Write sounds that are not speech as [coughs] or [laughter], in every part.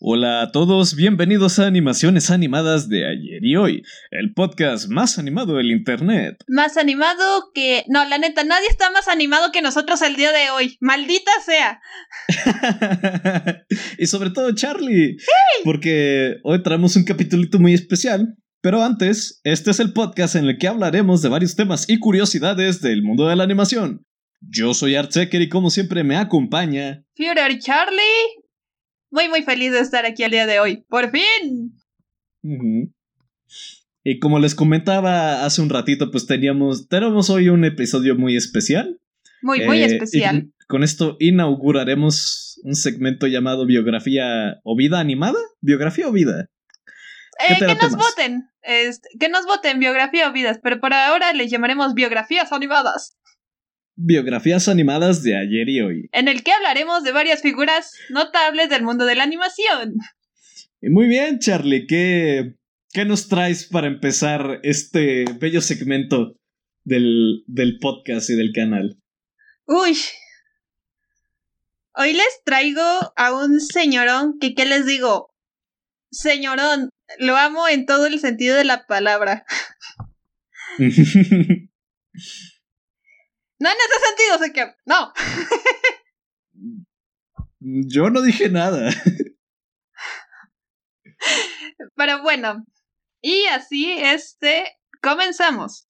Hola a todos, bienvenidos a Animaciones Animadas de ayer y hoy, el podcast más animado del Internet. Más animado que... No, la neta, nadie está más animado que nosotros el día de hoy. Maldita sea. [laughs] y sobre todo Charlie, porque hoy traemos un capitulito muy especial. Pero antes, este es el podcast en el que hablaremos de varios temas y curiosidades del mundo de la animación. Yo soy Artseker y como siempre me acompaña... Führer Charlie muy, muy feliz de estar aquí el día de hoy. ¡Por fin! Y como les comentaba hace un ratito, pues teníamos, tenemos hoy un episodio muy especial. Muy, muy eh, especial. con esto inauguraremos un segmento llamado Biografía o Vida Animada. ¿Biografía o Vida? Eh, que nos voten. Este, que nos voten biografía o vidas, pero por ahora les llamaremos biografías animadas biografías animadas de ayer y hoy. En el que hablaremos de varias figuras notables del mundo de la animación. muy bien, Charlie, ¿qué, ¿qué nos traes para empezar este bello segmento del, del podcast y del canal? Uy. Hoy les traigo a un señorón que, ¿qué les digo? Señorón, lo amo en todo el sentido de la palabra. [laughs] No en ese sentido, sé que. No. [laughs] Yo no dije nada. Pero bueno. Y así, este. Comenzamos.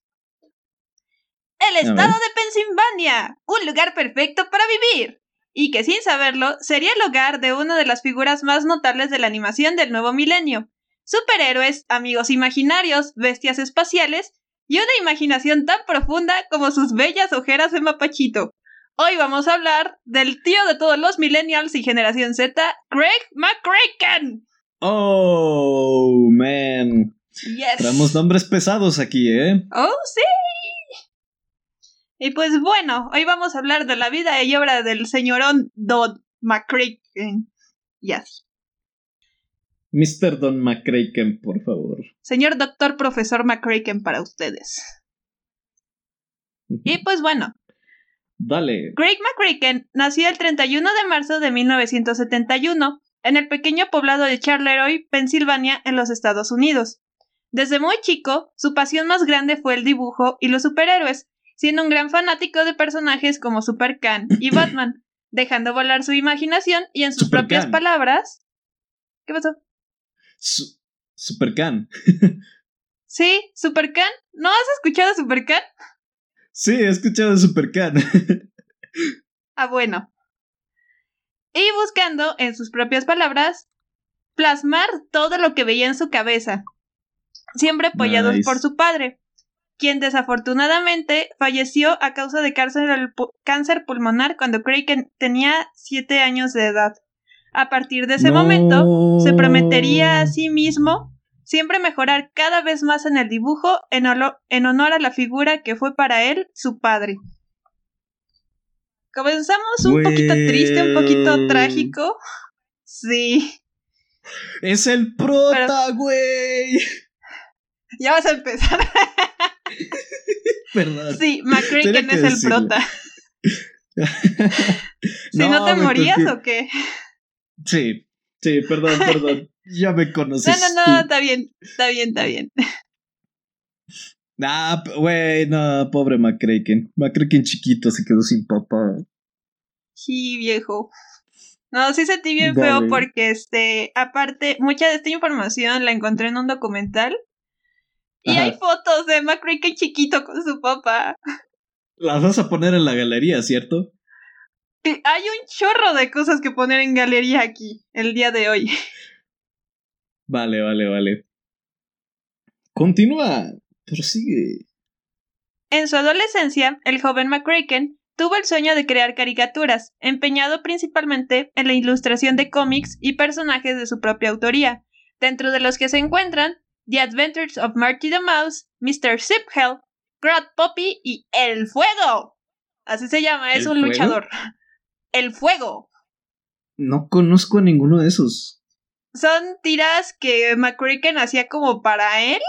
El estado de Pensilvania. Un lugar perfecto para vivir. Y que sin saberlo, sería el hogar de una de las figuras más notables de la animación del nuevo milenio. Superhéroes, amigos imaginarios, bestias espaciales y una imaginación tan profunda como sus bellas ojeras de mapachito. Hoy vamos a hablar del tío de todos los millennials y generación Z, Greg McCracken. Oh, man. Yes. Traemos nombres pesados aquí, ¿eh? Oh, sí. Y pues bueno, hoy vamos a hablar de la vida y obra del señorón Dodd McCracken. Y así. Mr. Don McCracken, por favor. Señor doctor profesor McCracken para ustedes. y pues bueno. Dale. Craig McCracken nació el 31 de marzo de 1971 en el pequeño poblado de Charleroi, Pensilvania, en los Estados Unidos. Desde muy chico, su pasión más grande fue el dibujo y los superhéroes, siendo un gran fanático de personajes como Super y [coughs] Batman, dejando volar su imaginación y en sus propias palabras. ¿Qué pasó? Supercan. sí, Supercan. ¿No has escuchado Supercan? Sí, he escuchado Supercan. ah, bueno. Y buscando, en sus propias palabras, plasmar todo lo que veía en su cabeza, siempre apoyados por su padre, quien desafortunadamente falleció a causa de cáncer, pulmonar cuando Craig tenía 7 años de edad. A partir de ese momento, se prometería a sí mismo siempre mejorar cada vez más en el dibujo en, en honor a la figura que fue para él su padre. Comenzamos un poquito triste, un poquito trágico. Sí. Es el prota, güey. Ya vas a empezar. [laughs] Perdón. Sí, McCracken es el prota. [laughs] si no, te morías o qué? Sí, sí, perdón, perdón. [laughs] ya me conoces. No, no, no, está bien, está bien, está bien. [laughs] Ah, güey, no, pobre McCracken. McCracken chiquito se quedó sin papá. Sí, viejo. No, sí sentí bien feo porque, este, aparte, mucha de esta información la encontré en un documental. Y hay fotos de McCracken chiquito con su papá. Las vas a poner en la galería, ¿cierto? Hay un chorro de cosas que poner en galería aquí, el día de hoy. [laughs] Vale, vale, vale. Continúa, prosigue. En su adolescencia, el joven McCracken tuvo el sueño de crear caricaturas, empeñado principalmente en la ilustración de cómics y personajes de su propia autoría, dentro de los que se encuentran The Adventures of Marty the Mouse, Mr. Ziphell, Grot Poppy y El Fuego. Así se llama, es un luchador. El fuego. No conozco a ninguno de esos. Son tiras que McCracken hacía como para él,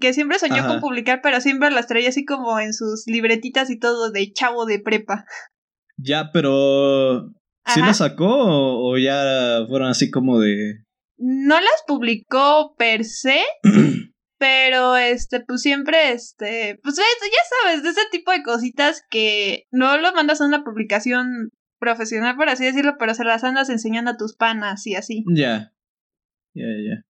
que siempre soñó con publicar, pero siempre las traía así como en sus libretitas y todo de chavo de prepa. Ya, pero ¿sí las sacó o, ya fueron así como de no las publicó per se, [clears throat] pero este, pues siempre, este, pues ya sabes, de ese tipo de cositas que no lo mandas a una publicación profesional, por así decirlo, pero se las andas enseñando a tus panas y así. Ya. Ya, ya.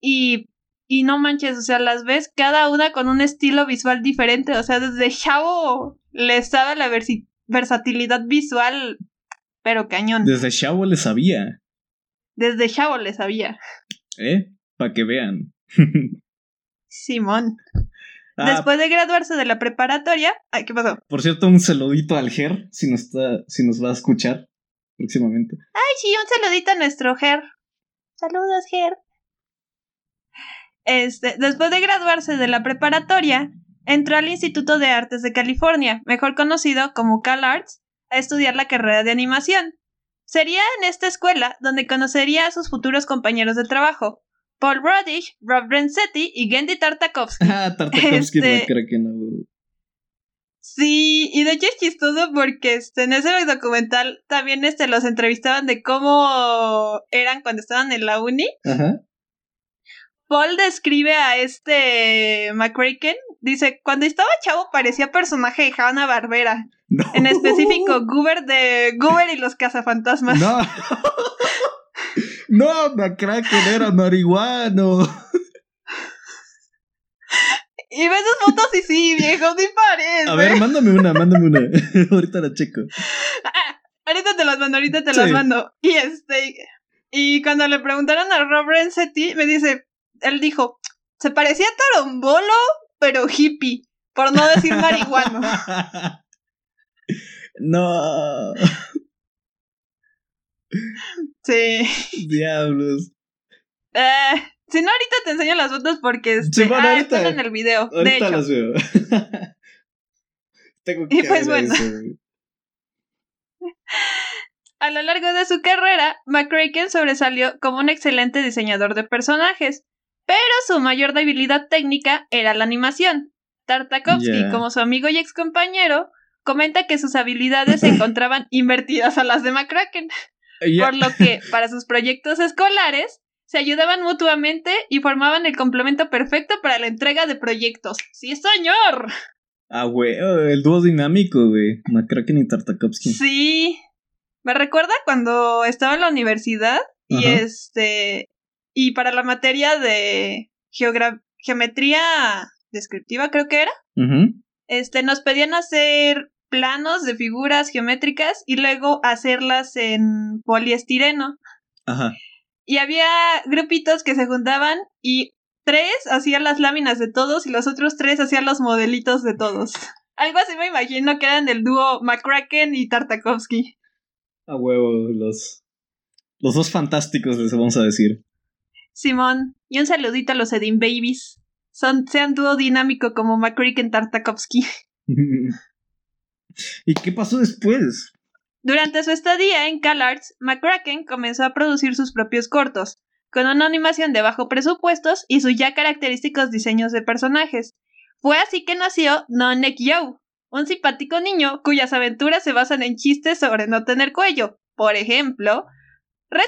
Y, y no manches, o sea, las ves cada una con un estilo visual diferente, o sea, desde Chavo les daba la versatilidad visual, pero cañón. Desde Chavo le sabía. Desde Chavo le sabía. ¿Eh? Para que vean. [laughs] Simón. Ah. Después de graduarse de la preparatoria. Ay, ¿qué pasó? Por cierto, un saludito al Ger, si nos, está, si nos va a escuchar próximamente. Ay, sí, un saludito a nuestro Ger. Saludos, Ger. Este, después de graduarse de la preparatoria, entró al Instituto de Artes de California, mejor conocido como CalArts, a estudiar la carrera de animación. Sería en esta escuela donde conocería a sus futuros compañeros de trabajo, Paul Rodish, Rob Renzetti y Gendy Tartakovsky. [laughs] Ah, Tartakovsky este... creo que no. Sí, y de hecho es chistoso porque este, en ese documental también este, los entrevistaban de cómo eran cuando estaban en la uni. Ajá. Paul describe a este McCracken. Dice, cuando estaba chavo parecía personaje de Hanna Barbera. En específico, [laughs] Goober de Goober y los cazafantasmas. No. [laughs] no, McCracken era marihuano. Y ves sus fotos y sí, viejo, sí parece. A ver, mándame una, mándame una. [laughs] ahorita la checo. Ah, ahorita te las mando, ahorita te las mando. Y este. Y cuando le preguntaron a Rob Renzetti, me dice, él dijo, se parecía a Torombolo, pero hippie, por no decir [laughs] marihuano. no. Sí. Diablos. Eh, si no, ahorita te enseño las fotos porque este, ah, están en el video. de hecho. las veo. [laughs] Tengo que y pues bueno. A lo largo de su carrera, McCracken sobresalió como un excelente diseñador de personajes, pero su mayor debilidad técnica era la animación. Tartakovsky, como su amigo y ex compañero, comenta que sus habilidades se [laughs] encontraban invertidas a las de McCracken. Por lo que, para sus proyectos escolares, se ayudaban mutuamente y formaban el complemento perfecto para la entrega de proyectos. ¡Sí, señor! Ah, güey, el dúo dinámico, güey. McCracken y Tartakovsky. Sí. Me recuerda cuando estaba en la universidad y este y para la materia de geometría descriptiva, creo que era, este, nos pedían hacer planos de figuras geométricas y luego hacerlas en poliestireno. Ajá. Y había grupitos que se juntaban y tres hacían las láminas de todos y los otros tres hacían los modelitos de todos. [laughs] Algo así me imagino que eran del dúo McCracken y Tartakovsky. A huevo, los, los dos fantásticos, les vamos a decir. Simón, y un saludito a los Edin Babies. Son, sean dúo dinámico como McCracken Tartakovsky. [laughs] ¿Y qué pasó después? Durante su estadía en CalArts, McCracken comenzó a producir sus propios cortos, con una animación de bajo presupuestos y sus ya característicos diseños de personajes. Fue así que nació No Neck Yo, un simpático niño cuyas aventuras se basan en chistes sobre no tener cuello. Por ejemplo,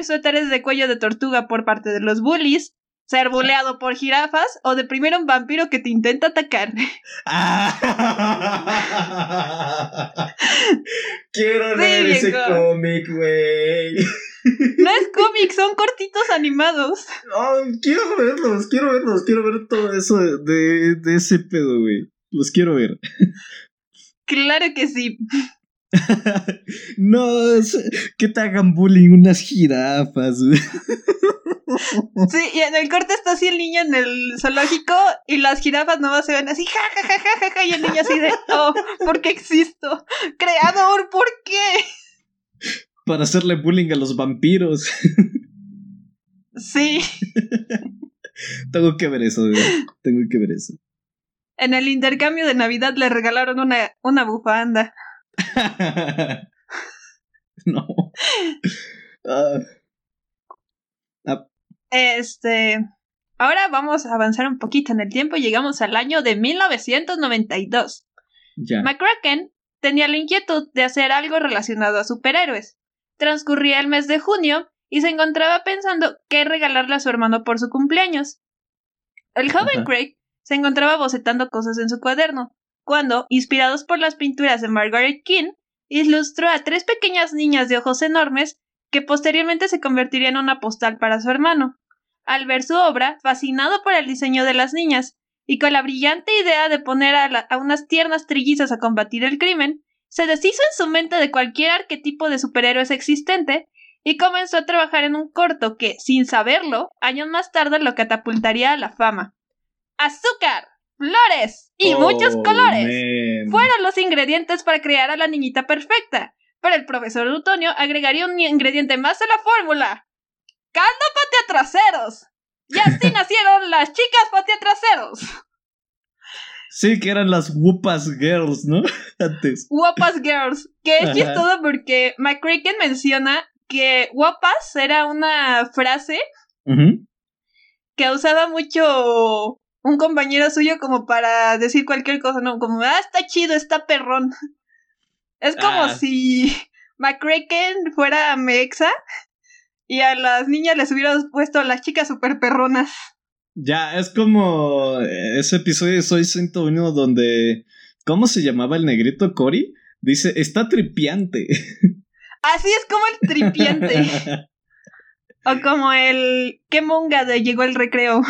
suéteres de cuello de tortuga por parte de los bullies, ser buleado por jirafas o deprimir a un vampiro que te intenta atacar. [laughs] [laughs] Quiero leer ese cómic, güey. [laughs] No es cómic, son cortitos animados. quiero verlos, quiero verlos, quiero ver todo eso de, de ese pedo, güey. Los quiero ver. Claro que sí. [laughs] no, que te hagan bullying unas jirafas. Sí, y en el corte está así el niño en el zoológico y las jirafas nomás se ven así, ja, ja, ja, ja, ja, y el niño así de, oh, ¿por qué existo? Creador, ¿por qué? Para hacerle bullying a los vampiros. Sí. Tengo que ver eso, tengo que ver eso. En el intercambio de Navidad le regalaron una, una bufanda. [laughs] no. Ah. Ah. Este. Ahora vamos a avanzar un poquito en el tiempo y llegamos al año de 1992. Ya. McCracken tenía la inquietud de hacer algo relacionado a superhéroes. Transcurría el mes de junio y se encontraba pensando qué regalarle a su hermano por su cumpleaños. El joven Craig se encontraba bocetando cosas en su cuaderno, cuando, inspirados por las pinturas de Margaret King, ilustró a tres pequeñas niñas de ojos enormes que posteriormente se convertiría en una postal para su hermano. Al ver su obra, fascinado por el diseño de las niñas, y con la brillante idea de poner a, unas tiernas trillizas a combatir el crimen, se deshizo en su mente de cualquier arquetipo de superhéroes existente y comenzó a trabajar en un corto que, sin saberlo, años más tarde lo catapultaría a la fama. Azúcar, flores y muchos oh, colores fueron los ingredientes para crear a la niñita perfecta, pero el profesor Lutonio agregaría un ingrediente más a la fórmula. ¡Caldo traseros! Y así [laughs] nacieron las chicas traseros. Sí, que eran las Whoopas Girls, ¿no? [laughs] Antes. Whoopas Girls. Que es chistoso porque McCracken menciona que Whoopas era una frase que usaba mucho un compañero suyo como para decir cualquier cosa, ¿no? Como, ah, está chido, está perrón. Es como ah. si McCracken fuera Mexa y a las niñas les hubiera puesto a las chicas super perronas. Ya, es como ese episodio de Soy 101 donde. ¿Cómo se llamaba el negrito Cory? Dice, está tripiante. [laughs] Así es como el tripiante. [laughs] o como el. ¿Qué monga de llegó el recreo?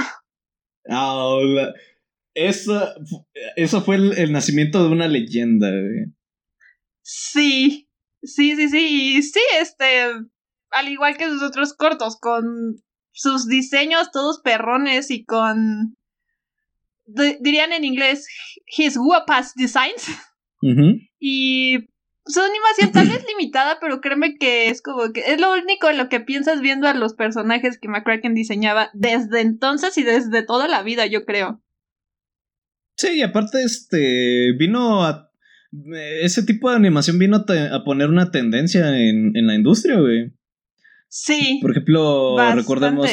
Ah, eso, eso fue el, nacimiento de una leyenda. Sí, sí, sí, sí. Sí, este al igual que sus otros cortos, con sus diseños todos perrones y con dirían en inglés his guapas designs. Y su animación tal vez [laughs] limitada, pero créeme que es como que es lo único en lo que piensas viendo a los personajes que McCracken diseñaba desde entonces y desde toda la vida, yo creo. Sí, y aparte este vino a ese tipo de animación vino a, poner una tendencia en, en la industria, güey. Sí. Por ejemplo, recordemos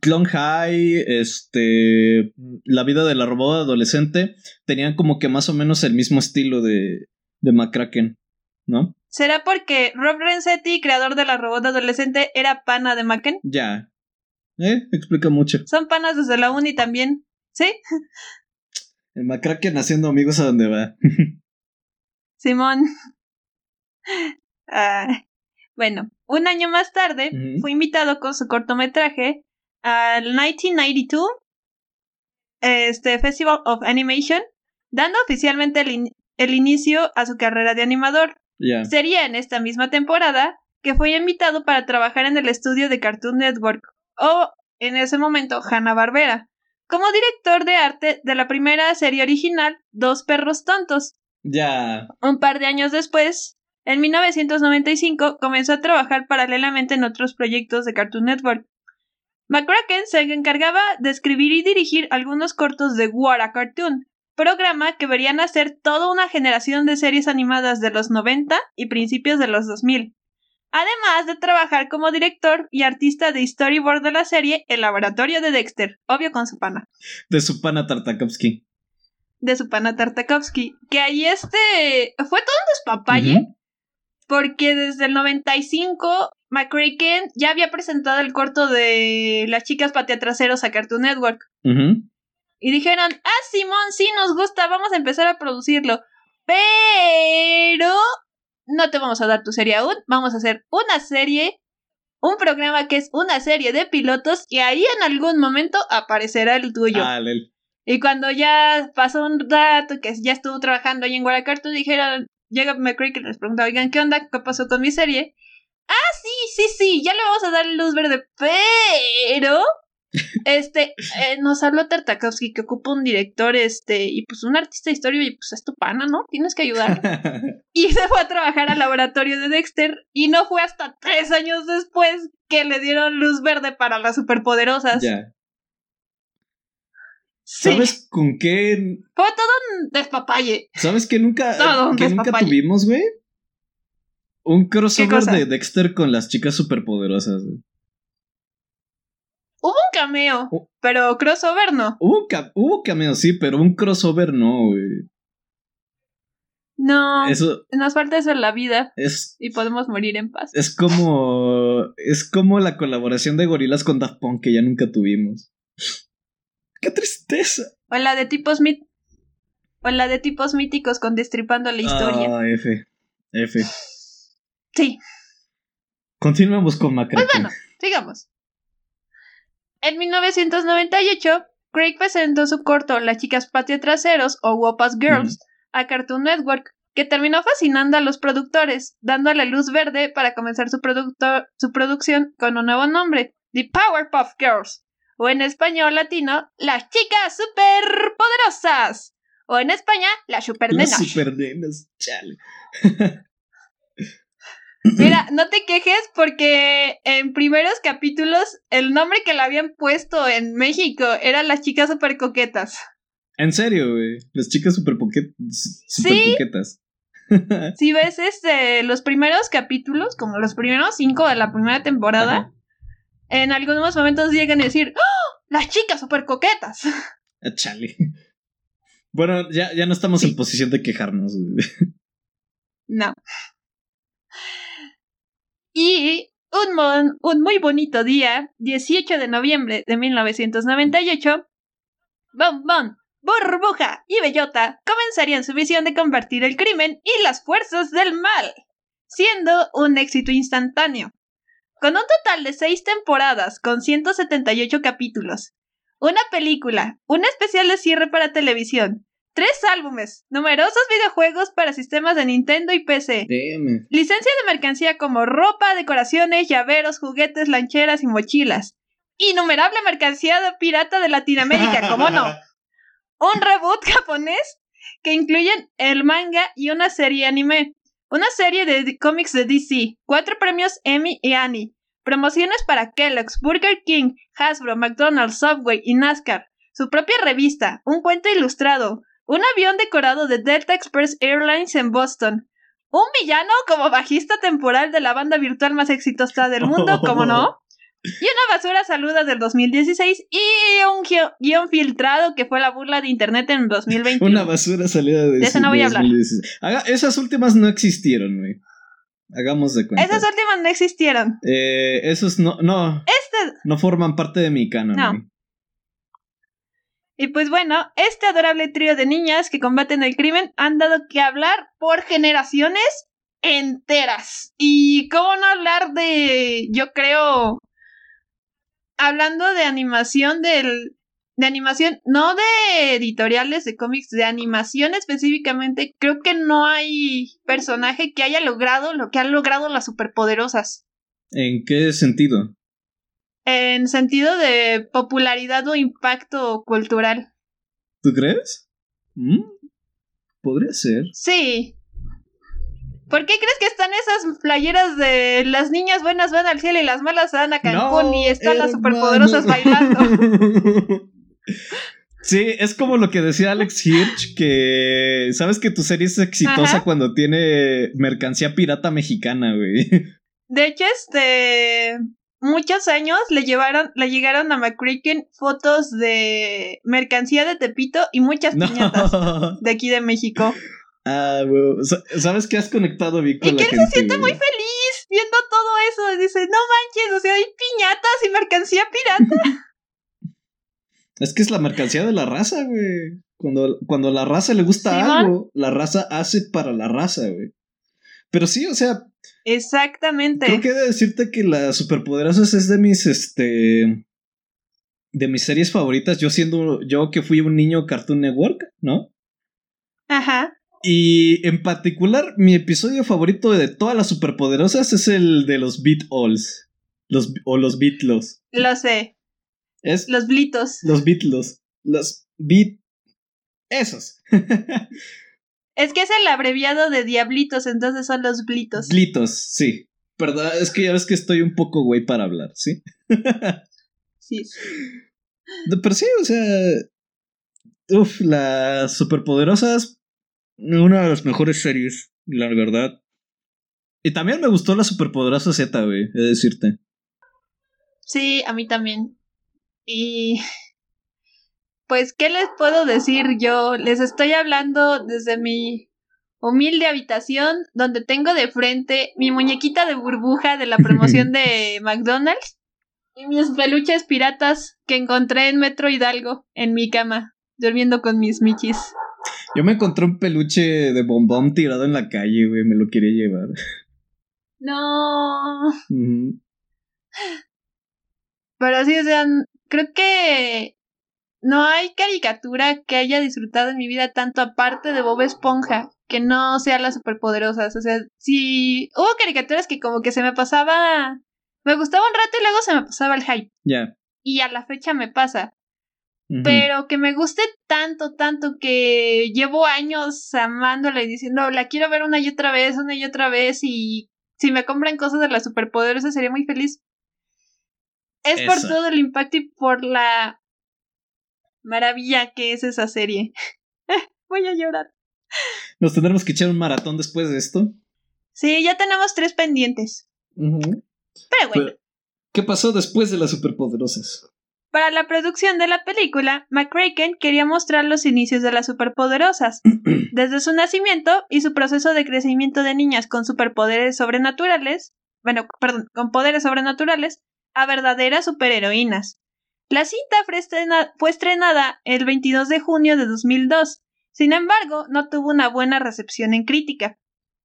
Clone High, este, La vida de la robot adolescente, tenían como que más o menos el mismo estilo de, de McCracken, ¿no? ¿Será porque Rob Renzetti, creador de la robot adolescente, era pana de Macken? Ya. Eh, explica mucho. Son panas desde la uni también, ¿sí? El McCracken haciendo amigos a donde va. [laughs] Simón. Ah, bueno, un año más tarde fue invitado con su cortometraje al 1992 este Festival of Animation, dando oficialmente el, inicio a su carrera de animador. Sería en esta misma temporada que fue invitado para trabajar en el estudio de Cartoon Network, o en ese momento Hanna-Barbera, como director de arte de la primera serie original, Dos Perros Tontos. Ya. Un par de años después, en 1995 comenzó a trabajar paralelamente en otros proyectos de Cartoon Network. McCracken se encargaba de escribir y dirigir algunos cortos de War a Cartoon, programa que verían hacer toda una generación de series animadas de los 90 y principios de los 2000. Además de trabajar como director y artista de storyboard de la serie El Laboratorio de Dexter, obvio con su pana. De su pana Tartakovsky. De su pana Tartakovsky. Que ahí este. Fue todo un despapalle porque desde el 95 McCracken ya había presentado el corto de Las chicas pateatraseros a Cartoon Network. Y dijeron, ah, Simón, sí nos gusta, vamos a empezar a producirlo. Pero no te vamos a dar tu serie aún, vamos a hacer una serie, un programa que es una serie de pilotos y ahí en algún momento aparecerá el tuyo. Ah, y cuando ya pasó un rato que ya estuvo trabajando ahí en Guaracarto, dijeron, llega McCray y les pregunta, oigan, ¿qué onda? ¿Qué pasó con mi serie? Ah, sí, sí, sí, ya le vamos a dar luz verde, pero... Este, eh, nos habló Tartakovsky que ocupa un director, este, y pues un artista de historia, y pues es tu pana, ¿no? Tienes que ayudar. [laughs] y se fue a trabajar al laboratorio de Dexter, y no fue hasta tres años después que le dieron luz verde para las superpoderosas. Ya. ¿Sabes con qué? Fue todo un despapalle. ¿Sabes qué nunca, que nunca tuvimos, güey? Un crossover de Dexter con las chicas superpoderosas, güey. Hubo un cameo, pero crossover no. Hubo, hubo cameo, sí, pero un crossover no, güey. No, Eso nos falta eso en la vida es, y podemos morir en paz. es como. Es como la colaboración de gorilas con Daft Punk que ya nunca tuvimos. ¡Qué tristeza! O la de tipos mit o la de tipos míticos con destripando la historia. Ah, F. F. Sí, Continuamos con Macracken. Pues bueno, sigamos. En 1998, Craig presentó su corto Las chicas patio traseros o Wopas Girls a Cartoon Network, que terminó fascinando a los productores, dándole luz verde para comenzar su, producción con un nuevo nombre, The Powerpuff Girls, o en español latino, Las chicas superpoderosas, o en España, Las Las supernenas. supernenas, chale. [laughs] Mira, no te quejes porque en primeros capítulos el nombre que le habían puesto en México era Las chicas super coquetas. En serio, güey. Las chicas super, poquet- super Sí. coquetas. [laughs] Si ves este, los primeros capítulos, como los primeros cinco de la primera temporada, Ajá. en algunos momentos llegan a decir ¡Oh! ¡Las chicas super coquetas! Ah, chale. Bueno, ya, ya no estamos Sí. en posición de quejarnos, güey. No. Y un, muy bonito día, 18 de noviembre de 1998, Bon Bon, Burbuja y Bellota comenzarían su misión de convertir el crimen y las fuerzas del mal, siendo un éxito instantáneo. Con un total de seis temporadas con 178 capítulos, una película, un especial de cierre para televisión, tres álbumes, numerosos videojuegos para sistemas de Nintendo y PC, Damn. Licencia de mercancía como ropa, decoraciones, llaveros, juguetes, lancheras y mochilas. Innumerable mercancía de pirata de Latinoamérica, ¿cómo no? [laughs] Un reboot japonés que incluyen el manga y una serie anime. Una serie de cómics de DC, cuatro premios Emmy y Annie. Promociones para Kellogg's, Burger King, Hasbro, McDonald's, Subway y NASCAR. Su propia revista, un cuento ilustrado, un avión decorado de Delta Express Airlines en Boston, un villano como bajista temporal de la banda virtual más exitosa del mundo, como no. [laughs] Y una basura saluda del 2016 y un gui- guion filtrado que fue la burla de internet en 2021. Una basura salida de, De eso no voy a hablar. 2016. Haga- esas últimas no existieron, güey. Hagamos de cuenta. Esas últimas no existieron. Eh, esos no, no, Este, no forman parte de mi canon. No. Y pues bueno, este adorable trío de niñas que combaten el crimen han dado que hablar por generaciones enteras. Y cómo no hablar de, yo creo, hablando de animación del de animación, no de editoriales de cómics, de animación específicamente, creo que no hay personaje que haya logrado lo que han logrado las superpoderosas. ¿En qué sentido? En sentido de popularidad o impacto cultural. ¿Tú crees? ¿Mm? Podría ser. Sí. ¿Por qué crees que están esas playeras de las niñas buenas van al cielo y las malas van a Cancún y están las hermano. superpoderosas bailando? [laughs] Sí, es como lo que decía Alex Hirsch, que sabes que tu serie es exitosa Ajá. cuando tiene mercancía pirata mexicana, güey. De hecho, este muchos años le llevaron, le llegaron a McCracken fotos de mercancía de Tepito y muchas piñatas [laughs] de aquí de México. Ah. Sa- ¿Sabes que has conectado bien con Y la que él gente? se siente muy feliz viendo todo eso. Dice, no manches, o sea, hay piñatas y mercancía pirata. [laughs] Es que es la mercancía de la raza, güey. Cuando, cuando a la raza le gusta algo, la raza hace para la raza, güey. Pero sí, o sea, Exactamente. creo que he de decirte que las superpoderosas es de mis, este... De mis series favoritas, yo siendo, yo que fui un niño Cartoon Network, ¿no? Ajá. Y en particular, mi episodio favorito de todas las superpoderosas es el de los Beat Alls. Los, o los Beatlos. Lo sé. Es Los blitos. los Beatlos. Los Beat... Esos. [laughs] Es que es el abreviado de diablitos, entonces son los blitos. Blitos, sí. Perdón, es que ya ves que estoy un poco güey para hablar, ¿sí? Sí. Pero sí, o sea. Uf, las superpoderosas. Una de las mejores series, la verdad. Y también me gustó la superpoderosa Z, güey, he de decirte. Sí, a mí también. Y pues, ¿qué les puedo decir yo? Les estoy hablando desde mi humilde habitación donde tengo de frente mi muñequita de burbuja de la [laughs] promoción de McDonald's y mis peluches piratas que encontré en Metro Hidalgo en mi cama, durmiendo con mis michis. Yo me encontré un peluche de bombón tirado en la calle, güey, me lo quería llevar. No. Pero sí, o sea, creo que no hay caricatura que haya disfrutado en mi vida tanto aparte de Bob Esponja que no sea las superpoderosas. O sea, si hubo caricaturas que como que se me pasaba, me gustaba un rato y luego se me pasaba el hype. Ya. Y a la fecha me pasa. Pero que me guste tanto, tanto que llevo años amándola y diciendo, la quiero ver una y otra vez, una y otra vez y si me compran cosas de las superpoderosas sería muy feliz. Es por todo el impacto y por la maravilla que es esa serie. [laughs] Voy a llorar. ¿Nos tendremos que echar un maratón después de esto? Sí, ya tenemos tres pendientes. Pero bueno. ¿Qué pasó después de las superpoderosas? Para la producción de la película, McCracken quería mostrar los inicios de las superpoderosas, [clears throat] desde su nacimiento y su proceso de crecimiento de niñas con superpoderes sobrenaturales, bueno, perdón, con poderes sobrenaturales, a verdaderas superheroínas. La cinta fue estrenada el 22 de junio de 2002. Sin embargo, no tuvo una buena recepción en crítica.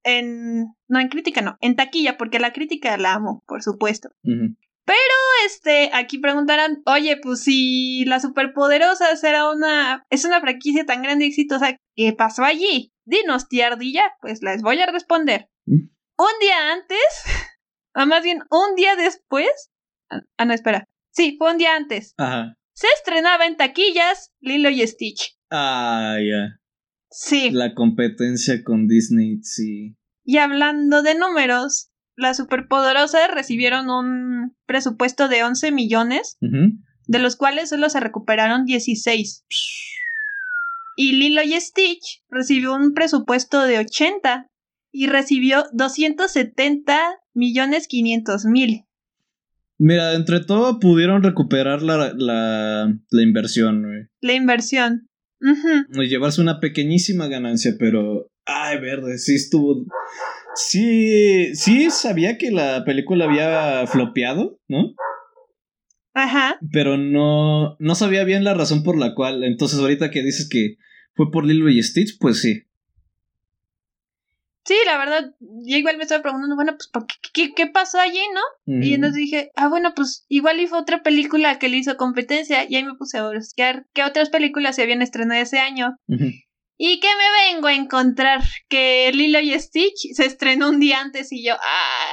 En no en crítica no, en taquilla porque la crítica la amo, por supuesto. Pero este, aquí preguntarán, "Oye, pues si la superpoderosa era una es una franquicia tan grande y exitosa, ¿qué pasó allí?" Dinos, tía ardilla, pues les voy a responder. ¿Mm? Un día antes, [laughs] o más bien un día después, ah, ah no, espera. Sí, fue un día antes. Ajá. Se estrenaba en taquillas Lilo y Stitch. Ah, ya. Sí. La competencia con Disney, sí. Y hablando de números, las superpoderosas recibieron un presupuesto de 11 millones, de los cuales solo se recuperaron 16. Y Lilo y Stitch recibió un presupuesto de 80 y recibió 270 millones 500 mil. Mira, entre todo pudieron recuperar la, la, la inversión, güey. La inversión. Y llevarse una pequeñísima ganancia, pero. Ay, verde, sí estuvo. Sí, sí sabía que la película había flopeado, ¿no? Ajá. Pero no, no sabía bien la razón por la cual. Entonces, ahorita que dices que fue por Lilo y Stitch, pues sí. Sí, la verdad, yo igual me estaba preguntando, bueno, pues, ¿por qué, qué, pasó allí, no? Y entonces dije, ah, bueno, pues igual y fue otra película que le hizo competencia, y ahí me puse a buscar qué otras películas se habían estrenado ese año. Y que me vengo a encontrar que Lilo y Stitch se estrenó un día antes y yo,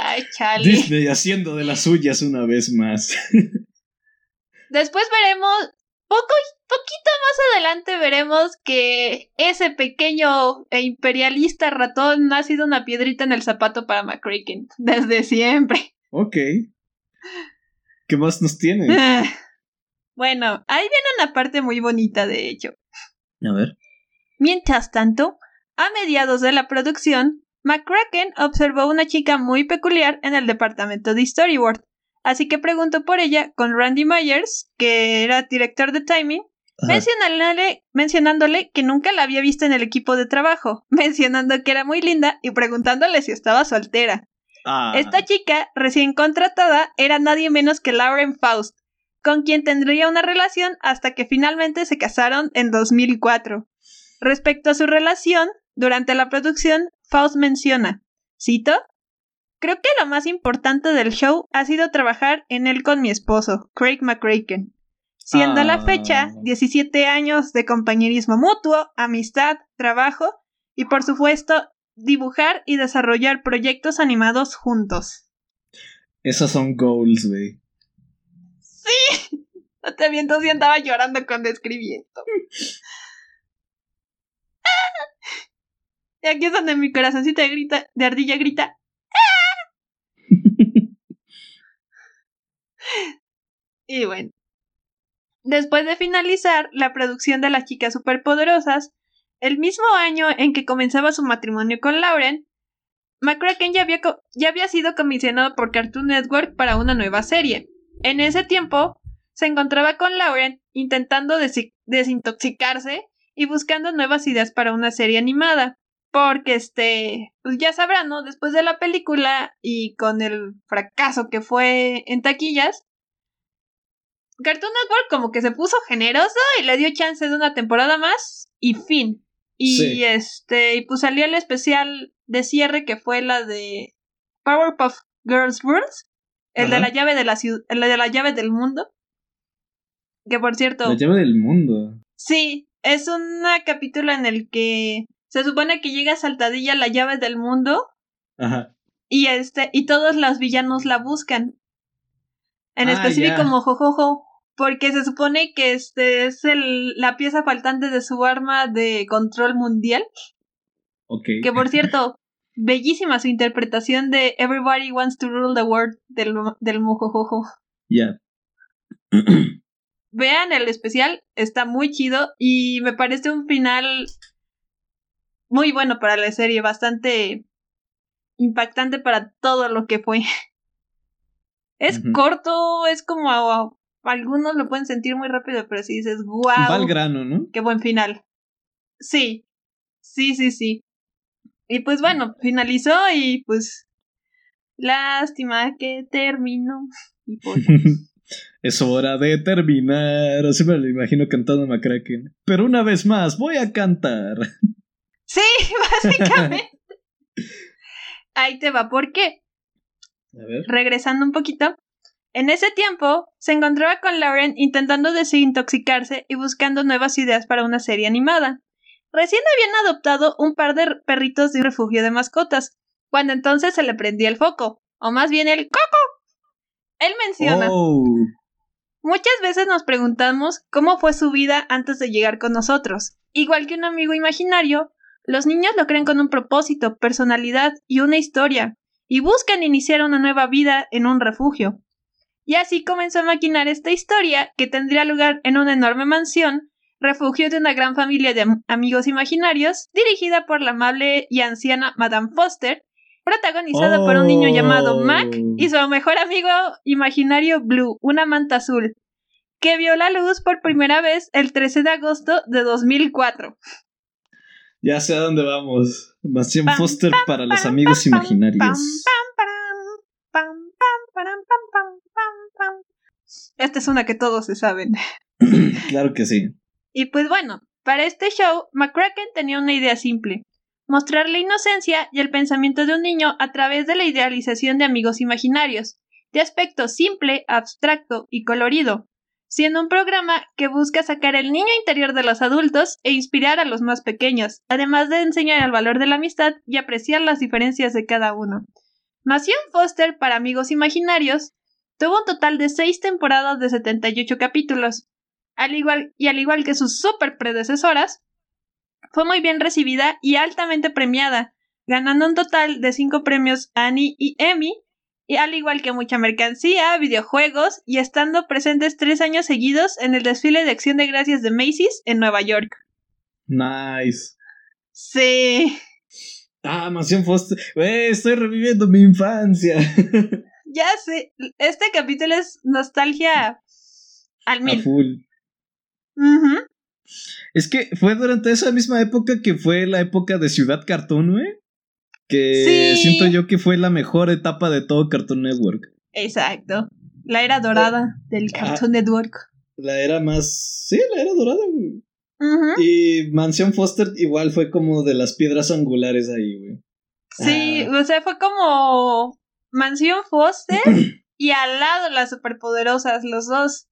ay, chale. Disney haciendo de las suyas una vez más. [laughs] Después veremos poco, poquito más adelante veremos que ese pequeño e imperialista ratón ha sido una piedrita en el zapato para McCracken, desde siempre. Ok. ¿Qué más nos tiene? [laughs] bueno, ahí viene una parte muy bonita, de hecho. A ver. Mientras tanto, a mediados de la producción, McCracken observó una chica muy peculiar en el departamento de Storyboard, Así que pregunto por ella con Randy Myers, que era director de Timing, mencionándole, que nunca la había visto en el equipo de trabajo, [laughs] mencionando que era muy linda y preguntándole si estaba soltera. Ah. Esta chica, recién contratada, era nadie menos que Lauren Faust, con quien tendría una relación hasta que finalmente se casaron en 2004. Respecto a su relación, durante la producción, Faust menciona, cito, Creo que lo más importante del show ha sido trabajar en él con mi esposo, Craig McCracken. Siendo la fecha 17 ah. años de compañerismo mutuo, amistad, trabajo y por supuesto dibujar y desarrollar proyectos animados juntos. Esos son goals, güey. Sí. [laughs] No te miento, sí andaba llorando con describiendo. [laughs] Y aquí es donde mi corazoncito de, grita, de ardilla grita. Y bueno. Después de finalizar la producción de las chicas superpoderosas, el mismo año en que comenzaba su matrimonio con Lauren, McCracken ya había, ya había sido comisionado por Cartoon Network para una nueva serie. En ese tiempo, se encontraba con Lauren intentando desintoxicarse y buscando nuevas ideas para una serie animada. Porque este, pues ya sabrán, ¿no? Después de la película y con el fracaso que fue en taquillas, Cartoon Network como que se puso generoso y le dio chance de una temporada más y fin. Y este, y pues salió el especial de cierre que fue la de Powerpuff Girls World, el de la llave de la ciudad, el de la llave del mundo. Que por cierto. La llave del mundo. Sí, es un capítulo en el que se supone que llega Saltadilla la llave del mundo. Ajá. Y este, y todos los villanos la buscan. En ah, específico Mojojojo. Porque se supone que este es el, la pieza faltante de su arma de control mundial. Ok. Que por [laughs] cierto, bellísima su interpretación de Everybody Wants to Rule the World del, del Mojojojo. Ya. [clears throat] Vean el especial, está muy chido y me parece un final muy bueno para la serie, bastante impactante para todo lo que fue. [laughs] Es corto, es como algunos lo pueden sentir muy rápido, pero si dices, wow. Va al grano, ¿no? Qué buen final. Sí, sí, sí, sí. Y pues bueno, finalizó y pues lástima que terminó. Y pues, [laughs] es hora de terminar. Así me lo imagino cantando McCracken. Pero una vez más, voy a cantar. [laughs] Sí, [laughs] básicamente. Ahí te va, ¿por qué? A ver. Regresando un poquito. En ese tiempo, se encontraba con Lauren intentando desintoxicarse y buscando nuevas ideas para una serie animada. Recién habían adoptado un par de perritos de refugio de mascotas, cuando entonces se le prendía el foco, o más bien el coco. Él menciona. Oh. Muchas veces nos preguntamos cómo fue su vida antes de llegar con nosotros. Igual que un amigo imaginario, los niños lo creen con un propósito, personalidad y una historia, y buscan iniciar una nueva vida en un refugio. Y así comenzó a maquinar esta historia que tendría lugar en una enorme mansión, refugio de una gran familia de amigos imaginarios, dirigida por la amable y anciana Madame Foster, protagonizada por un niño llamado Mac y su mejor amigo imaginario Blue, una manta azul, que vio la luz por primera vez el 13 de agosto de 2004. Ya sé a dónde vamos. Mansión Foster para los amigos imaginarios. Esta es una que todos se saben. [laughs] [clears throat] claro que sí. Y pues bueno, para este show, McCracken tenía una idea simple. Mostrar la inocencia y el pensamiento de un niño a través de la idealización de amigos imaginarios, de aspecto simple, abstracto y colorido, siendo un programa que busca sacar el niño interior de los adultos e inspirar a los más pequeños, además de enseñar el valor de la amistad y apreciar las diferencias de cada uno. Mansión Foster para Amigos Imaginarios tuvo un total de seis temporadas de 78 capítulos, al igual, y al igual que sus super predecesoras, fue muy bien recibida y altamente premiada, ganando un total de cinco premios Annie y Emmy, y al igual que mucha mercancía, videojuegos y estando presentes tres años seguidos en el desfile de acción de gracias de Macy's en Nueva York. Nice. Sí. Ah, Mansión Foster. estoy reviviendo mi infancia. [laughs] ya sé. Este capítulo es nostalgia al mil. A full. Es que fue durante esa misma época que fue la época de Ciudad Cartoon, güey que siento yo que fue la mejor etapa de todo Cartoon Network. Exacto. La era dorada del ah. Cartoon Network. La era más. Sí, la era dorada, güey. Y Mansión Foster igual fue como de las piedras angulares ahí, güey. Sí, ah. o sea, fue como Mansión Foster [clears throat] y al lado las superpoderosas, los dos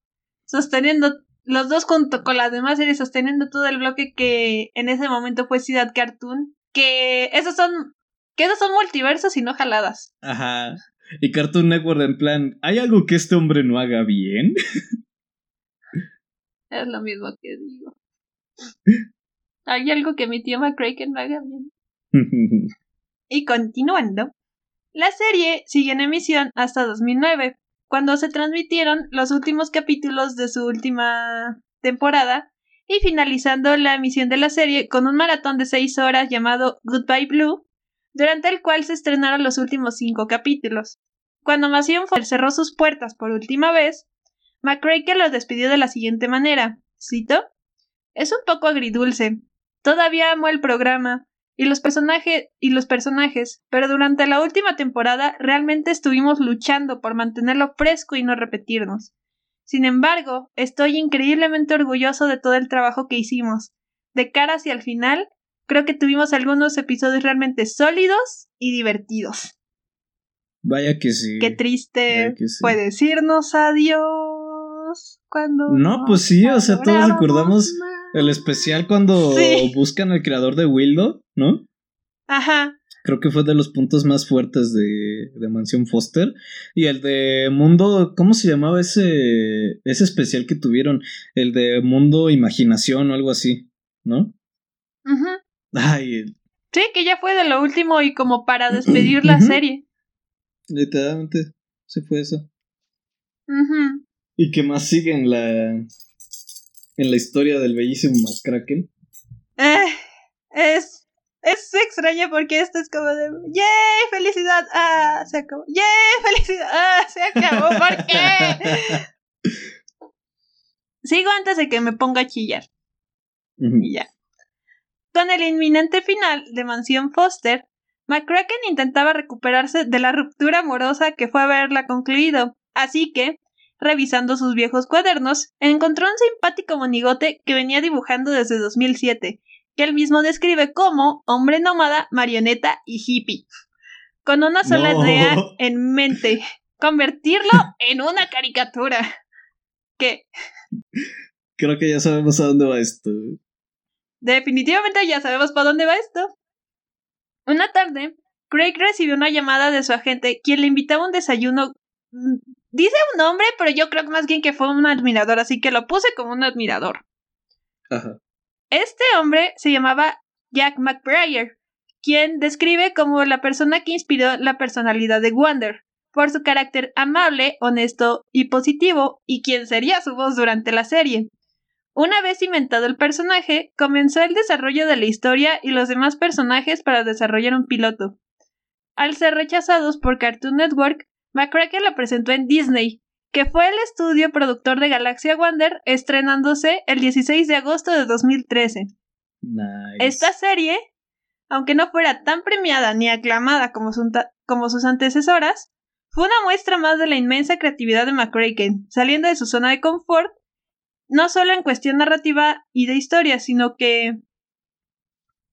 sosteniendo, los dos junto con las demás series sosteniendo todo el bloque que en ese momento fue Ciudad Cartoon. Que esos son que esos son multiversos y no jaladas. Ajá. Y Cartoon Network en plan, ¿hay algo que este hombre no haga bien? [laughs] es lo mismo que digo. ¿Hay algo que mi tío McCracken no haga bien? [laughs] y continuando, la serie sigue en emisión hasta 2009, cuando se transmitieron los últimos capítulos de su última temporada y finalizando la emisión de la serie con un maratón de 6 horas llamado Goodbye Blue, durante el cual se estrenaron los últimos cinco capítulos. Cuando Masion cerró sus puertas por última vez, McCracken los despidió de la siguiente manera. Cito: Es un poco agridulce. Todavía amo el programa. y los, y los personajes, pero durante la última temporada realmente estuvimos luchando por mantenerlo fresco y no repetirnos. Sin embargo, estoy increíblemente orgulloso de todo el trabajo que hicimos. De cara hacia el final, creo que tuvimos algunos episodios realmente sólidos y divertidos. Vaya que sí. Qué triste fue decirnos adiós cuando. No, pues sí, o sea, todos recordamos el especial cuando buscan al creador de Wildo, ¿no? Ajá. Creo que fue de los puntos más fuertes de, de Mansión Foster. Y el de Mundo, ¿cómo se llamaba ese, ese especial que tuvieron? El de Mundo Imaginación o algo así, ¿no? Ajá. [laughs] Ay. Sí, que ya fue de lo último y como para [clears throat] despedir la serie. Literalmente, se fue eso. ¿Y qué más sigue en la, en la historia del bellísimo McCracken? Eh, es es extraño porque esto es como de ¡Yay! ¡Felicidad! ¡Ah! Se acabó. ¡Yay! [laughs] ¡Felicidad! ¡Ah! Se acabó. ¿Por qué? [laughs] Sigo antes de que me ponga a chillar. Y ya. Con el inminente final de Mansión Foster, McCracken intentaba recuperarse de la ruptura amorosa que fue haberla concluido. Así que, revisando sus viejos cuadernos, encontró un simpático monigote que venía dibujando desde 2007 que él mismo describe como hombre nómada, marioneta y hippie, con una sola idea en mente, convertirlo en una caricatura. ¿Qué? Creo que ya sabemos a dónde va esto. Definitivamente ya sabemos para dónde va esto. Una tarde, Craig recibió una llamada de su agente, quien le invitaba a un desayuno. Mm, dice un nombre, pero yo creo más bien que fue un admirador, así que lo puse como un admirador. Ajá. Este hombre se llamaba Jack McBrayer, quien describe como la persona que inspiró la personalidad de Wander, por su carácter amable, honesto y positivo, y quien sería su voz durante la serie. Una vez inventado el personaje, comenzó el desarrollo de la historia y los demás personajes para desarrollar un piloto. Al ser rechazados por Cartoon Network, McCracken la presentó en Disney, que fue el estudio productor de Galaxia Wonder, estrenándose el 16 de agosto de 2013. Esta serie, aunque no fuera tan premiada ni aclamada como, como sus antecesoras, fue una muestra más de la inmensa creatividad de McCracken, saliendo de su zona de confort, no solo en cuestión narrativa y de historia, sino que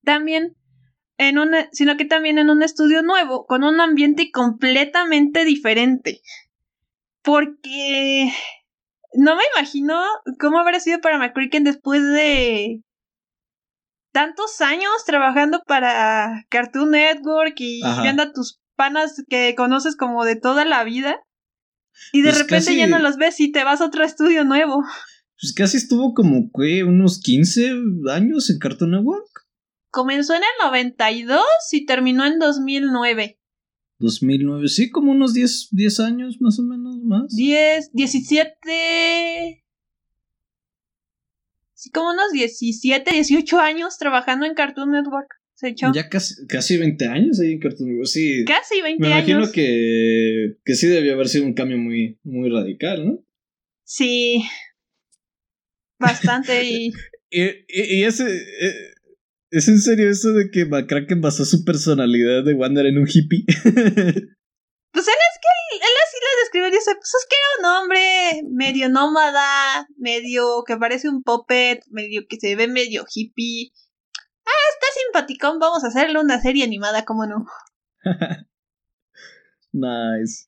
también en un, sino que también en un estudio nuevo, con un ambiente completamente diferente. Porque no me imagino cómo habrá sido para McCracken después de tantos años trabajando para Cartoon Network y viendo a tus panas que conoces como de toda la vida. Y de pues repente ya no los ves y te vas a otro estudio nuevo. Pues casi estuvo como que unos 15 años en Cartoon Network. Comenzó en el 92 y terminó en 2009. 2009, sí, como unos 10, 10 años más o menos más. 10, 17. Sí, como unos 17, 18 años trabajando en Cartoon Network. Se echó. Ya casi, casi 20 años ahí en Cartoon Network, sí. Casi 20 años. Me imagino que, que sí debió haber sido un cambio muy, muy radical, ¿no? Sí. Bastante [laughs] y... y, y, ese... Eh, ¿Es en serio eso de que McCracken basó su personalidad de Wander en un hippie? [laughs] pues él es que él, así lo describe y dice, pues es que era un hombre medio nómada, medio que parece un puppet, medio que se ve medio hippie. Ah, está simpaticón, vamos a hacerle una serie animada, ¿cómo no? [laughs] nice.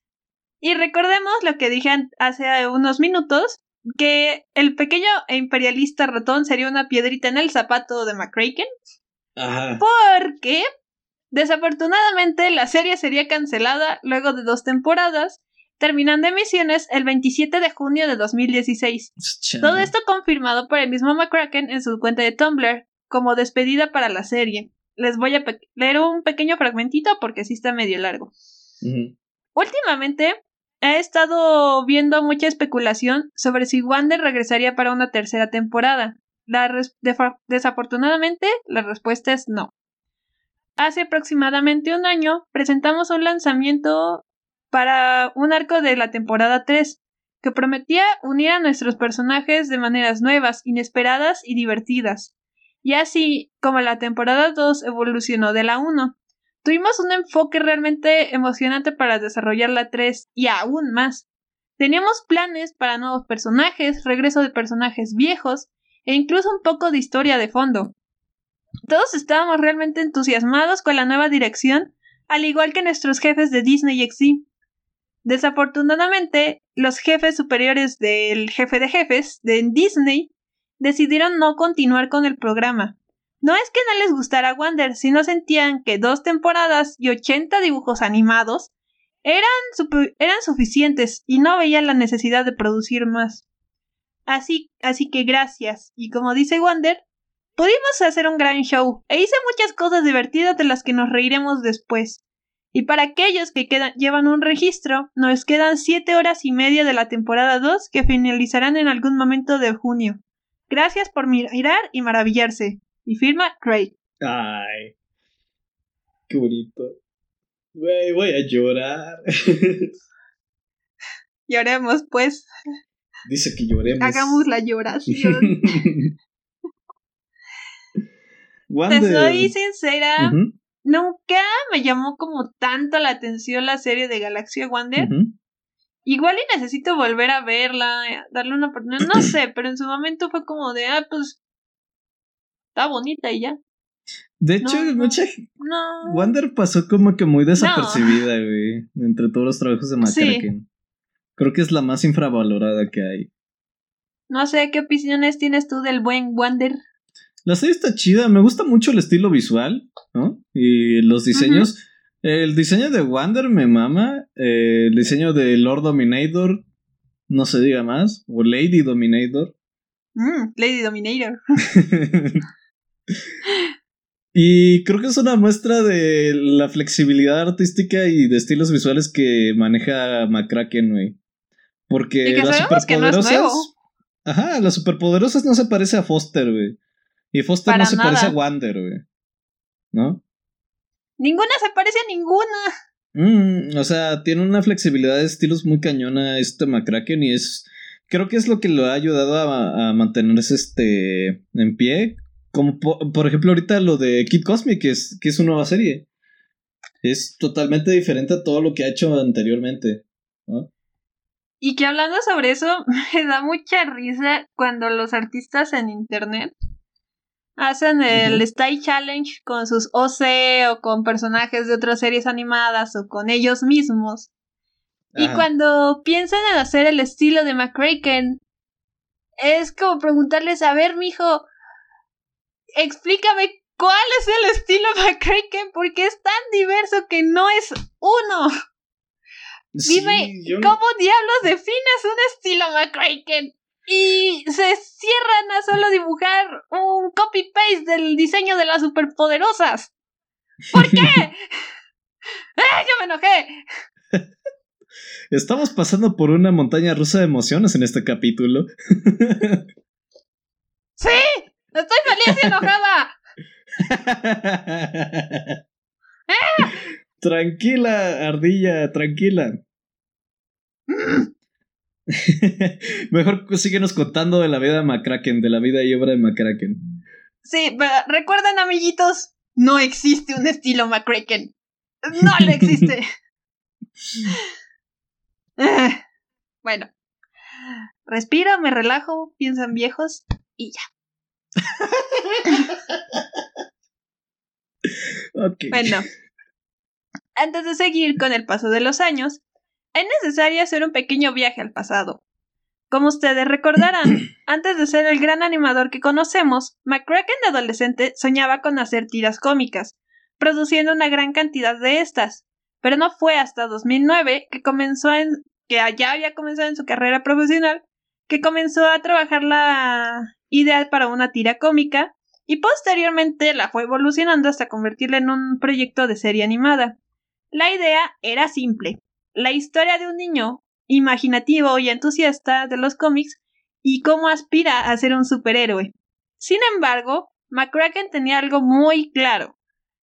Y recordemos lo que dije hace unos minutos, que el pequeño e imperialista ratón sería una piedrita en el zapato de McCracken. Ajá. Porque, desafortunadamente, la serie sería cancelada luego de dos temporadas, terminando emisiones el 27 de junio de 2016. Todo esto confirmado por el mismo McCracken en su cuenta de Tumblr, como despedida para la serie. Les voy a leer un pequeño fragmentito porque sí está medio largo. Últimamente, He estado viendo mucha especulación sobre si Wander regresaría para una tercera temporada. desafortunadamente, la respuesta es no. Hace aproximadamente un año presentamos un lanzamiento para un arco de la temporada 3, que prometía unir a nuestros personajes de maneras nuevas, inesperadas y divertidas. Y así como la temporada 2 evolucionó de la 1. Tuvimos un enfoque realmente emocionante para desarrollar la 3 y aún más. Teníamos planes para nuevos personajes, regreso de personajes viejos e incluso un poco de historia de fondo. Todos estábamos realmente entusiasmados con la nueva dirección, al igual que nuestros jefes de Disney XD. Desafortunadamente, los jefes superiores del jefe de jefes de Disney decidieron no continuar con el programa. No es que no les gustara Wonder, sino sentían que dos temporadas y 80 dibujos animados eran, suficientes y no veían la necesidad de producir más. Así, así que gracias. Y como dice Wonder, pudimos hacer un gran show e hice muchas cosas divertidas de las que nos reiremos después. Y para aquellos que quedan, llevan un registro, nos quedan 7 horas y media de la temporada 2 que finalizarán en algún momento de junio. Gracias por mirar y maravillarse. Y firma Craig. Ay. Qué bonito. voy a llorar. [laughs] Lloremos, pues. Dice que lloremos. Hagamos la lloración. [laughs] Te soy sincera. Nunca me llamó como tanto la atención la serie de Galaxia Wander. Igual y necesito volver a verla, darle una oportunidad. No [clears throat] sé, pero en su momento fue como de, ah, pues. Está bonita y ya. De hecho, mucha. No. Wander pasó como que muy desapercibida, güey. Entre todos los trabajos de McCracken. Creo que es la más infravalorada que hay. No sé, ¿qué opiniones tienes tú del buen Wander? La serie está chida, me gusta mucho el estilo visual, ¿no? Y los diseños. El diseño de Wander me mama. el diseño de Lord Dominator, no se diga más. O Lady Dominator. Mm, Lady Dominator. [laughs] [laughs] y creo que es una muestra de la flexibilidad artística y de estilos visuales que maneja McCracken, güey. Porque las superpoderosas. Ajá, las superpoderosas no se parece a Foster, güey. Y Foster no se parece a Wander, güey. ¿No? Ninguna se parece a ninguna. Mm, o sea, tiene una flexibilidad de estilos muy cañona este McCracken y es. Creo que es lo que lo ha ayudado a, mantenerse este en pie. Como por, ejemplo ahorita lo de Kid Cosmic, que es, que es su nueva serie. Es totalmente diferente a todo lo que ha hecho anteriormente. Y que hablando sobre eso, [laughs] me da mucha risa cuando los artistas en internet hacen el Style Challenge con sus OC o con personajes de otras series animadas o con ellos mismos. Y cuando piensan en hacer el estilo de McCracken, es como preguntarles, a ver, mijo, explícame cuál es el estilo McCracken, porque es tan diverso que no es uno. Dime, ¿cómo diablos defines un estilo McCracken? y se cierran a solo dibujar un copy-paste del diseño de las superpoderosas. ¿Por qué? ¡Eh, [laughs] yo me enojé! Estamos pasando por una montaña rusa de emociones en este capítulo. [laughs] ¡Sí! ¡Estoy feliz y enojada! [laughs] Tranquila, ardilla, tranquila. [laughs] Mejor síguenos contando de la vida de McCracken, de la vida y obra de McCracken. Sí, recuerden, amiguitos, no existe un estilo McCracken. No lo existe. [laughs] bueno, respiro, me relajo, piensan viejos y ya. Bueno, antes de seguir con el paso de los años, es necesario hacer un pequeño viaje al pasado. Como ustedes recordarán, [clears throat] antes de ser el gran animador que conocemos, McCracken de adolescente soñaba con hacer tiras cómicas, produciendo una gran cantidad de estas, pero no fue hasta 2009 que comenzó en que ya había comenzado en su carrera profesional que comenzó a trabajar la idea para una tira cómica y posteriormente la fue evolucionando hasta convertirla en un proyecto de serie animada. La idea era simple, la historia de un niño imaginativo y entusiasta de los cómics y cómo aspira a ser un superhéroe. Sin embargo, McCracken tenía algo muy claro.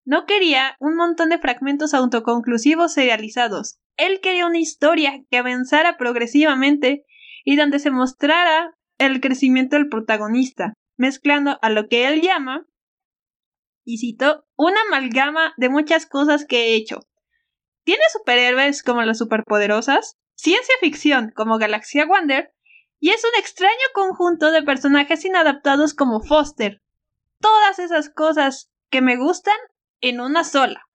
No quería un montón de fragmentos autoconclusivos serializados. Él quería una historia que avanzara progresivamente y donde se mostrara el crecimiento del protagonista, mezclando a lo que él llama y cito, una amalgama de muchas cosas que he hecho. Tiene superhéroes como las superpoderosas, ciencia ficción como Galaxia Wonder, y es un extraño conjunto de personajes inadaptados como Foster. Todas esas cosas que me gustan en una sola.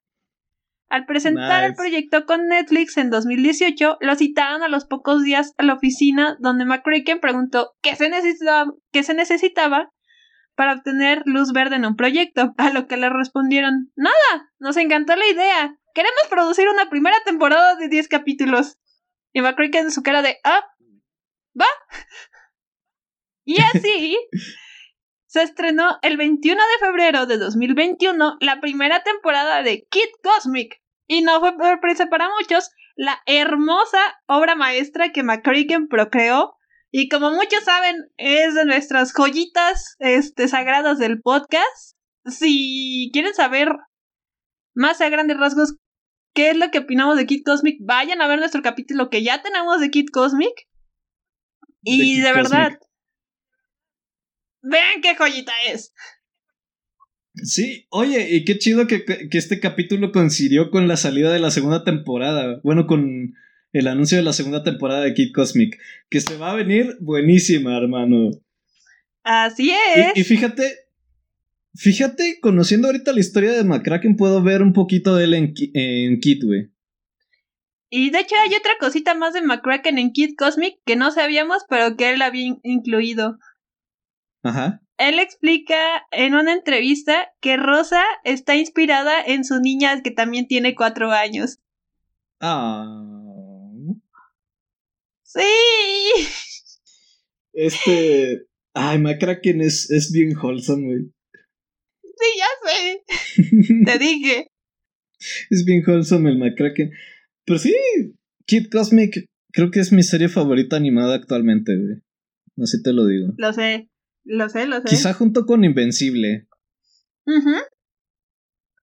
Al presentar el proyecto con Netflix en 2018, lo citaron a los pocos días a la oficina donde McCracken preguntó qué se necesitaba, qué se necesitaba para obtener luz verde en un proyecto, a lo que le respondieron, nada, nos encantó la idea, queremos producir una primera temporada de 10 capítulos. Y McCracken en su cara de, ah, va. [laughs] Y así se estrenó el 21 de febrero de 2021 la primera temporada de Kid Cosmic. Y no fue sorpresa para muchos, la hermosa obra maestra que McCracken procreó y como muchos saben, es de nuestras joyitas este, sagradas del podcast. Si quieren saber más a grandes rasgos qué es lo que opinamos de Kid Cosmic, vayan a ver nuestro capítulo que ya tenemos de Kid Cosmic. Y de, verdad, vean qué joyita es. Sí, oye, y qué chido que, que, este capítulo coincidió con la salida de la segunda temporada. Bueno, con el anuncio de la segunda temporada de Kid Cosmic, que se va a venir buenísima, hermano. Así es. Y, fíjate, fíjate, conociendo ahorita la historia de McCracken, puedo ver un poquito de él en, en Kid, güey. Y de hecho hay otra cosita más de McCracken en Kid Cosmic que no sabíamos, pero que él había incluido. Ajá. Él explica en una entrevista que Rosa está inspirada en su niña que también tiene cuatro años. Ah. Sí. Este. Ay, McCracken es, es bien wholesome, güey. Sí, ya sé. [laughs] Te dije. Es bien wholesome el McCracken. Pero sí, Kid Cosmic creo que es mi serie favorita animada actualmente, güey. Así te lo digo. Lo sé, lo sé, lo sé. Quizá junto con Invencible.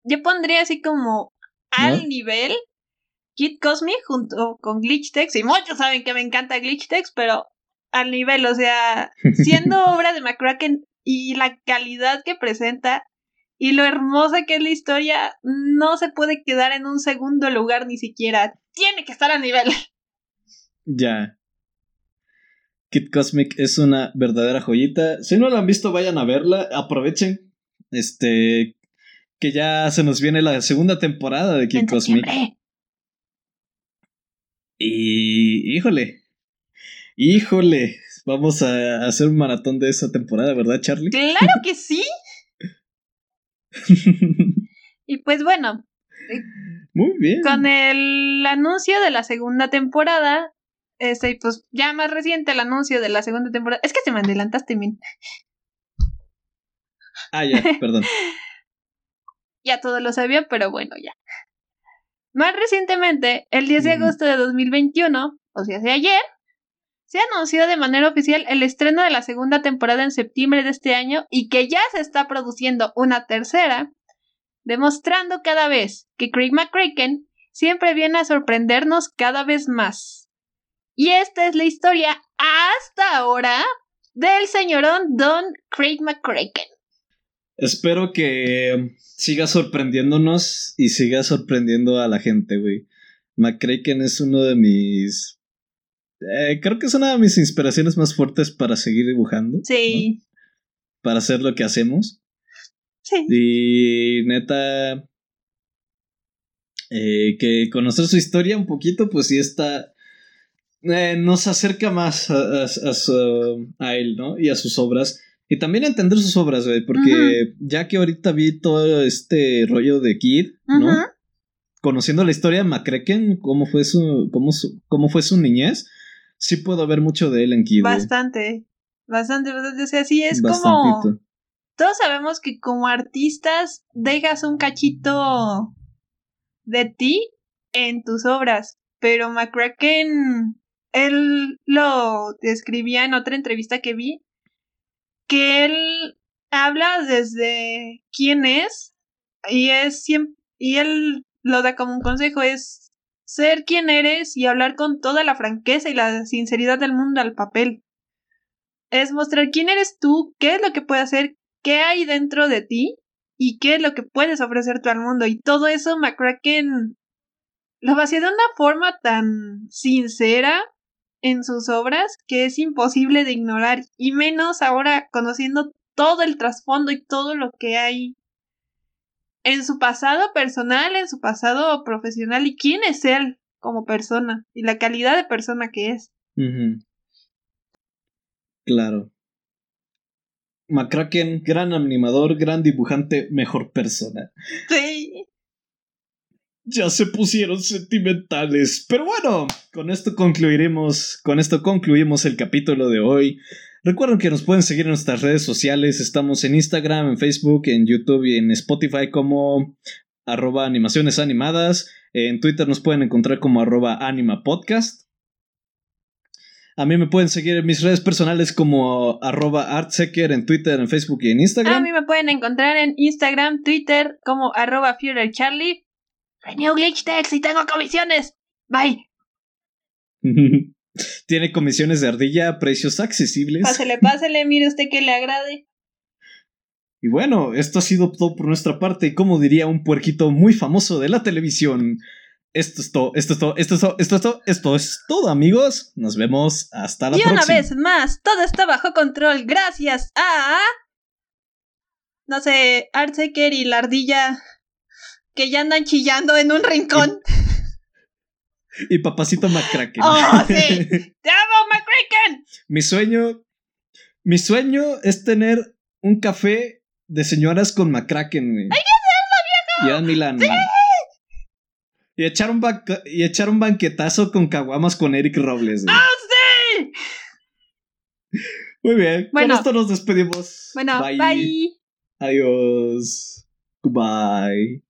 Yo pondría así como al nivel Kid Cosmic junto con Glitch Text, y muchos saben que me encanta Glitch Text, pero al nivel, o sea, siendo [laughs] obra de McCracken y la calidad que presenta y lo hermosa que es la historia, no se puede quedar en un segundo lugar ni siquiera. Tiene que estar a nivel. Ya. Kid Cosmic es una verdadera joyita. Si no la han visto, vayan a verla. Aprovechen. Este. Que ya se nos viene la segunda temporada de Kid Cosmic. Y híjole, híjole, vamos a hacer un maratón de esa temporada, ¿verdad, Charlie? Claro que sí. [laughs] y pues bueno. Eh, Muy bien. Con el anuncio de la segunda temporada, este, pues ya más reciente el anuncio de la segunda temporada. Es que se me adelantaste, min. Ah, ya, [laughs] perdón. ya todo lo sabía, pero bueno, ya. Más recientemente, el 10 de agosto de 2021, o sea, de ayer, se anunció de manera oficial el estreno de la segunda temporada en septiembre de este año y que ya se está produciendo una tercera, demostrando cada vez que Craig McCracken siempre viene a sorprendernos cada vez más. Y esta es la historia hasta ahora del señorón Don Craig McCracken. Espero que siga sorprendiéndonos y siga sorprendiendo a la gente, güey. McCracken es uno de mis. Eh, creo que es una de mis inspiraciones más fuertes para seguir dibujando. Sí. Para hacer lo que hacemos. Sí. Y neta. Eh, que conocer su historia un poquito, pues sí está. Eh, nos acerca más a, a él, ¿no? Y a sus obras. Y también entender sus obras, güey, porque ya que ahorita vi todo este rollo de Kid, ¿no? Conociendo la historia de McCracken, cómo fue su, cómo cómo fue su niñez, sí puedo ver mucho de él en Kid. Bastante, bastante, bastante. O sea, sí es como. Todos sabemos que como artistas dejas un cachito de ti en tus obras, pero McCracken, él lo describía en otra entrevista que vi, que él habla desde quién es y es siempre, y él lo da como un consejo es ser quien eres y hablar con toda la franqueza y la sinceridad del mundo al papel. Es mostrar quién eres tú, qué es lo que puede hacer, qué hay dentro de ti y qué es lo que puedes ofrecer tú al mundo. Y todo eso McCracken lo hacía de una forma tan sincera en sus obras que es imposible de ignorar, y menos ahora conociendo todo el trasfondo y todo lo que hay en su pasado personal, en su pasado profesional y quién es él como persona y la calidad de persona que es. Claro. McCracken, gran animador, gran dibujante, mejor persona. Sí. Ya se pusieron sentimentales. Pero bueno, con esto concluiremos, con esto concluimos el capítulo de hoy. Recuerden que nos pueden seguir en nuestras redes sociales. Estamos en Instagram, en Facebook, en YouTube y en Spotify como arroba animaciones. En Twitter nos pueden encontrar como arroba animapodcast. A mí me pueden seguir en mis redes personales como arroba artsecker en Twitter, en Facebook y en Instagram. A mí me pueden encontrar en Instagram, Twitter como arroba. Renew Glitch Text y tengo comisiones. Bye. [laughs] Tiene comisiones de ardilla a precios accesibles. Pásele, pásele, mire usted que le agrade. Y bueno, esto ha sido todo por nuestra parte. Y como diría un puerquito muy famoso de la televisión, esto es todo, esto es todo, esto es todo, esto es todo, esto es todo, amigos. Nos vemos hasta la próxima. Y una vez más, todo está bajo control gracias a. No sé, Artseker y la ardilla que ya andan chillando en un rincón. [laughs] Y, papacito McCracken. ¡Oh, sí! [laughs] ¡Te amo, McCracken! Mi sueño. Mi sueño es tener un café de señoras con McCracken, güey. ¡Hay que hacerlo, viejo! Ya Milán. ¡Sí! Y echar un, y echar un banquetazo con caguamas con Eric Robles. ¡Ah, sí! Muy bien. Bueno, con esto nos despedimos. Bueno, bye. Adiós. Goodbye.